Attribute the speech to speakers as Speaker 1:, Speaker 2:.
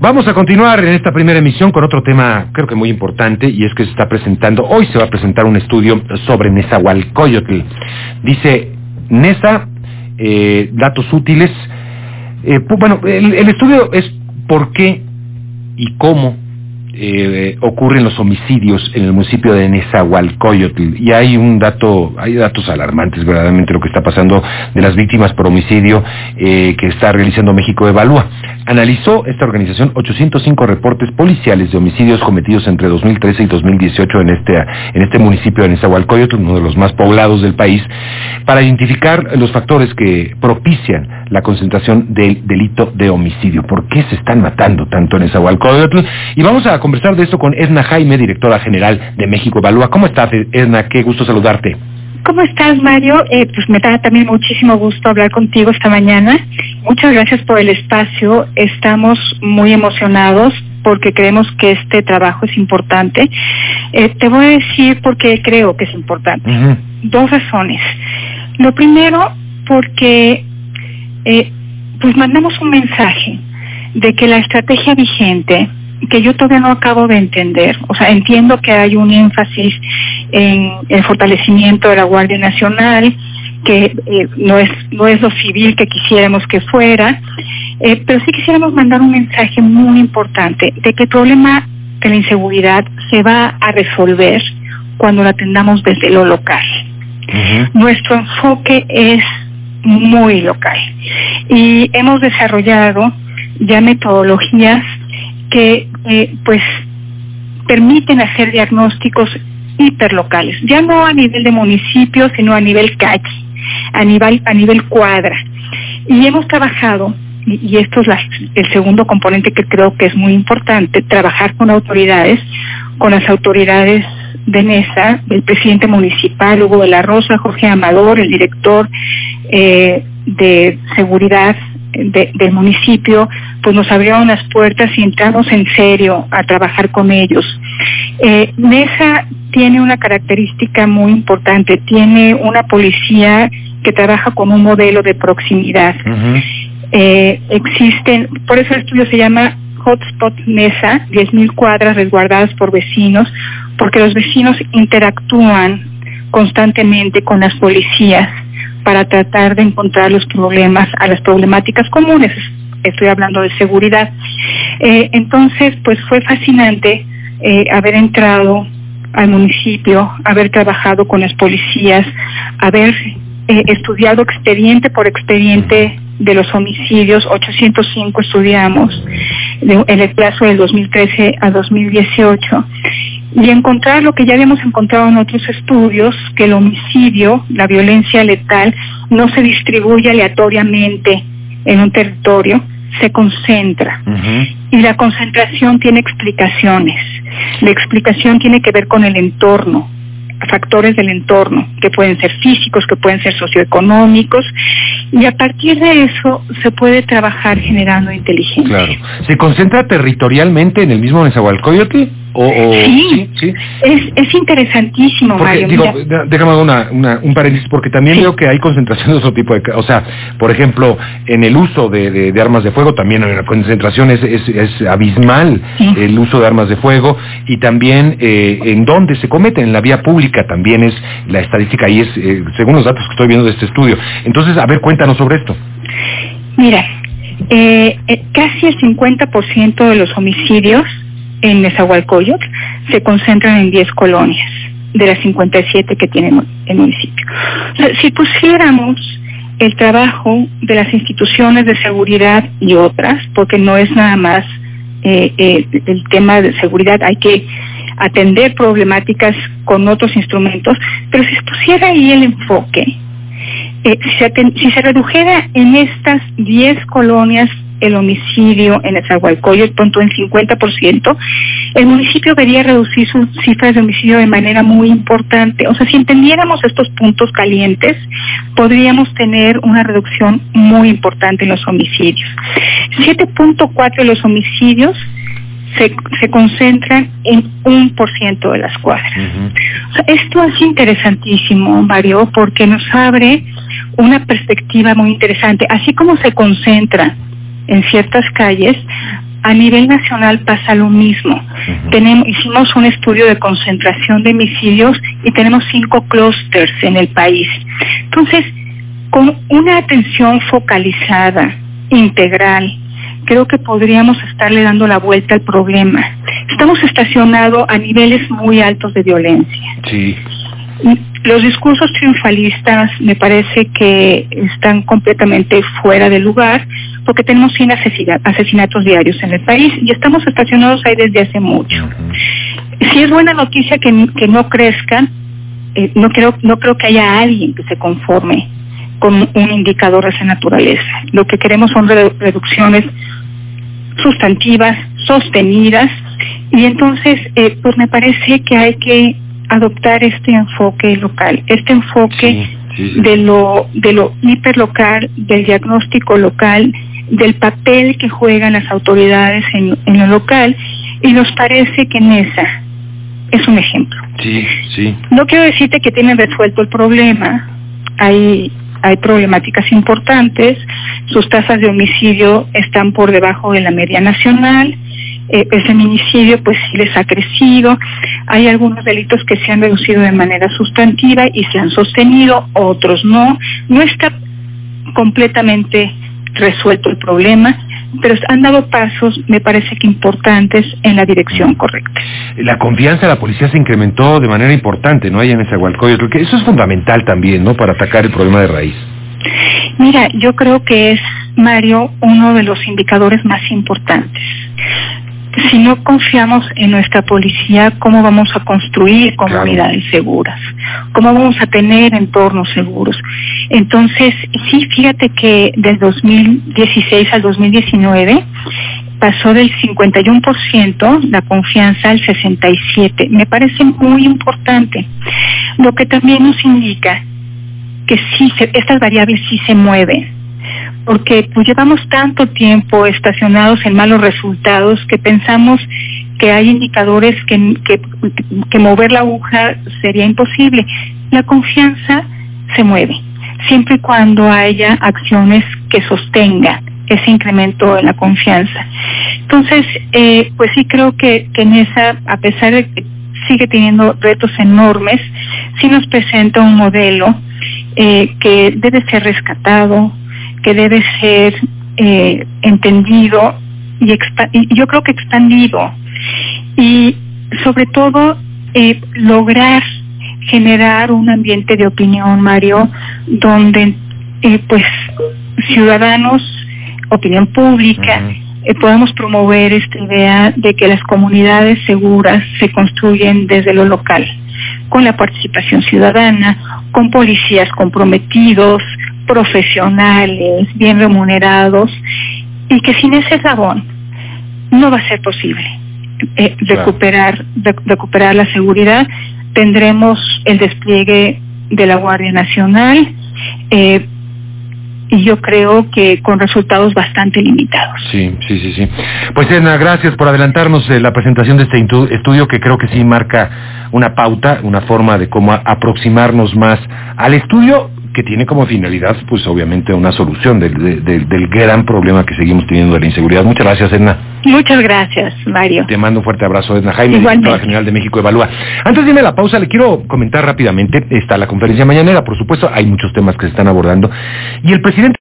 Speaker 1: Vamos a continuar en esta primera emisión con otro tema creo que muy importante y es que se está presentando, hoy se va a presentar un estudio sobre Nezahualcóyotl. Dice Nesa, eh, datos útiles. Eh, bueno, el, el estudio es por qué y cómo eh, ocurren los homicidios en el municipio de Nezahualcóyotl y hay un dato, hay datos alarmantes verdaderamente lo que está pasando de las víctimas por homicidio eh, que está realizando México Evalúa. Analizó esta organización 805 reportes policiales de homicidios cometidos entre 2013 y 2018 en este, en este municipio de Nezahualcóyotl, uno de los más poblados del país, para identificar los factores que propician la concentración del delito de homicidio. ¿Por qué se están matando tanto en Nezahualcóyotl? Y vamos a conversar de esto con Edna Jaime, directora general de México Evalúa. ¿Cómo estás, Edna? Qué gusto saludarte.
Speaker 2: ¿Cómo estás, Mario? Eh, pues me da también muchísimo gusto hablar contigo esta mañana. Muchas gracias por el espacio. Estamos muy emocionados porque creemos que este trabajo es importante. Eh, te voy a decir por qué creo que es importante. Dos razones. Lo primero, porque eh, pues mandamos un mensaje de que la estrategia vigente que yo todavía no acabo de entender. O sea, entiendo que hay un énfasis en el fortalecimiento de la Guardia Nacional, que eh, no es no es lo civil que quisiéramos que fuera, eh, pero sí quisiéramos mandar un mensaje muy importante de que el problema de la inseguridad se va a resolver cuando la atendamos desde lo local. Nuestro enfoque es muy local y hemos desarrollado ya metodologías que eh, pues permiten hacer diagnósticos hiperlocales, ya no a nivel de municipio, sino a nivel calle, a nivel, a nivel cuadra. Y hemos trabajado, y, esto es el segundo componente que creo que es muy importante, trabajar con autoridades, con las autoridades de NESA, el presidente municipal Hugo de la Rosa, Jorge Amador, el director eh, de seguridad del municipio, pues nos abrieron las puertas y entramos en serio a trabajar con ellos. Eh, Mesa tiene una característica muy importante, tiene una policía que trabaja con un modelo de proximidad. eh, existen, por eso el estudio se llama Hotspot Mesa, 10.000 cuadras resguardadas por vecinos, porque los vecinos interactúan constantemente con las policías para tratar de encontrar los problemas a las problemáticas comunes. Estoy hablando de seguridad. Eh, entonces, pues fue fascinante eh, haber entrado al municipio, haber trabajado con las policías, haber eh, estudiado expediente por expediente de los homicidios, 805 estudiamos en el plazo del 2013 a 2018 y encontrar lo que ya habíamos encontrado en otros estudios, que el homicidio, la violencia letal, no se distribuye aleatoriamente en un territorio, se concentra. Y la concentración tiene explicaciones. La explicación tiene que ver con el entorno, factores del entorno, que pueden ser físicos, que pueden ser socioeconómicos, y a partir de eso se puede trabajar generando inteligencia.
Speaker 1: Claro. ¿Se concentra territorialmente en el mismo Nezahualcóyotl? O,
Speaker 2: sí, sí, Es, es interesantísimo,
Speaker 1: porque, Digo, déjame una, un paréntesis, porque también veo que hay concentración de otro tipo de... O sea, por ejemplo, en el uso de, de, armas de fuego también una concentración, es, es, abismal el uso de armas de fuego, y también eh, en dónde se cometen, en la vía pública también es la estadística, y es eh, según los datos que estoy viendo de este estudio. Entonces, a ver, cuéntanos sobre esto.
Speaker 2: Mira, eh, eh casi el 50% de los homicidios en Nezahualcóyotl se concentran en 10 colonias de las 57 que tiene el municipio. si pusiéramos el trabajo de las instituciones de seguridad y otras, porque no es nada más eh, eh, el tema de seguridad, hay que atender problemáticas con otros instrumentos, pero si se pusiera ahí el enfoque, eh, si, se redujera en estas 10 colonias el homicidio en el punto en 50%, el municipio debería reducir sus cifras de homicidio de manera muy importante. O sea, si entendiéramos estos puntos calientes, podríamos tener una reducción muy importante en los homicidios. 7.4 de los homicidios se, se concentran en un por ciento de las cuadras. esto es interesantísimo, Mario, porque nos abre una perspectiva muy interesante. Así como se concentra en ciertas calles, a nivel nacional pasa lo mismo. Tenemos, hicimos un estudio de concentración de homicidios y tenemos cinco clústeres en el país. Entonces, con una atención focalizada, integral, creo que podríamos estarle dando la vuelta al problema. Estamos estacionados a niveles muy altos de violencia.
Speaker 1: Sí.
Speaker 2: Los discursos triunfalistas me parece que están completamente fuera de lugar porque tenemos 100 asesinatos diarios en el país y estamos estacionados ahí desde hace mucho. Si es buena noticia que, no crezcan, eh, no, creo, no creo que haya alguien que se conforme con un indicador de esa naturaleza. Lo que queremos son reducciones sustantivas, sostenidas, y entonces, eh, pues me parece que hay que adoptar este enfoque local, este enfoque de lo de lo hiperlocal, del diagnóstico local, del papel que juegan las autoridades en, en lo local, y nos parece que Nesa es un ejemplo.
Speaker 1: Sí, sí.
Speaker 2: No quiero decirte que tienen resuelto el problema, hay hay problemáticas importantes, sus tasas de homicidio están por debajo de la media nacional, eh, el feminicidio pues sí les ha crecido, hay algunos delitos que se han reducido de manera sustantiva y se han sostenido, otros no, no está completamente resuelto el problema, pero han dado pasos, me parece que importantes, en la dirección correcta.
Speaker 1: La confianza de la policía se incrementó de manera importante, ¿no? Hay en ese que eso es fundamental también, ¿no? Para atacar el problema de raíz.
Speaker 2: Mira, yo creo que es, Mario, uno de los indicadores más importantes si no confiamos en nuestra policía, ¿cómo vamos a construir comunidades seguras? ¿Cómo vamos a tener entornos seguros? Entonces, sí, fíjate que del 2016 al 2019 pasó del 51% la confianza al 67%. Me parece muy importante. Lo que también nos indica que sí, estas variables sí se mueven porque pues llevamos tanto tiempo estacionados en malos resultados que pensamos que hay indicadores que, que, mover la aguja sería imposible. La confianza se mueve, siempre y cuando haya acciones que sostengan ese incremento en la confianza. Entonces, eh, pues sí creo que, que en esa, a pesar de que sigue teniendo retos enormes, sí nos presenta un modelo eh, que debe ser rescatado, que debe ser eh, entendido y, yo creo que expandido. Y sobre todo eh, lograr generar un ambiente de opinión, Mario, donde eh, pues ciudadanos, opinión pública, podamos promover esta idea de que las comunidades seguras se construyen desde lo local, con la participación ciudadana, con policías comprometidos, profesionales, bien remunerados, y que sin ese eslabón no va a ser posible eh, recuperar, recuperar la seguridad. Tendremos el despliegue de la Guardia Nacional, eh, y yo creo que con resultados bastante limitados.
Speaker 1: Sí, sí, sí, sí. Pues Edna, gracias por adelantarnos eh, la presentación de este estudio que creo que sí marca una pauta, una forma de cómo aproximarnos más al estudio que tiene como finalidad, pues obviamente una solución del, del, gran problema que seguimos teniendo de la inseguridad. Muchas gracias, Edna.
Speaker 2: Muchas gracias, Mario.
Speaker 1: Te mando un fuerte abrazo, Edna Jaime, directora general de México Evalúa. Antes de irme a la pausa, le quiero comentar rápidamente, está la conferencia mañanera, por supuesto, hay muchos temas que se están abordando, y el presidente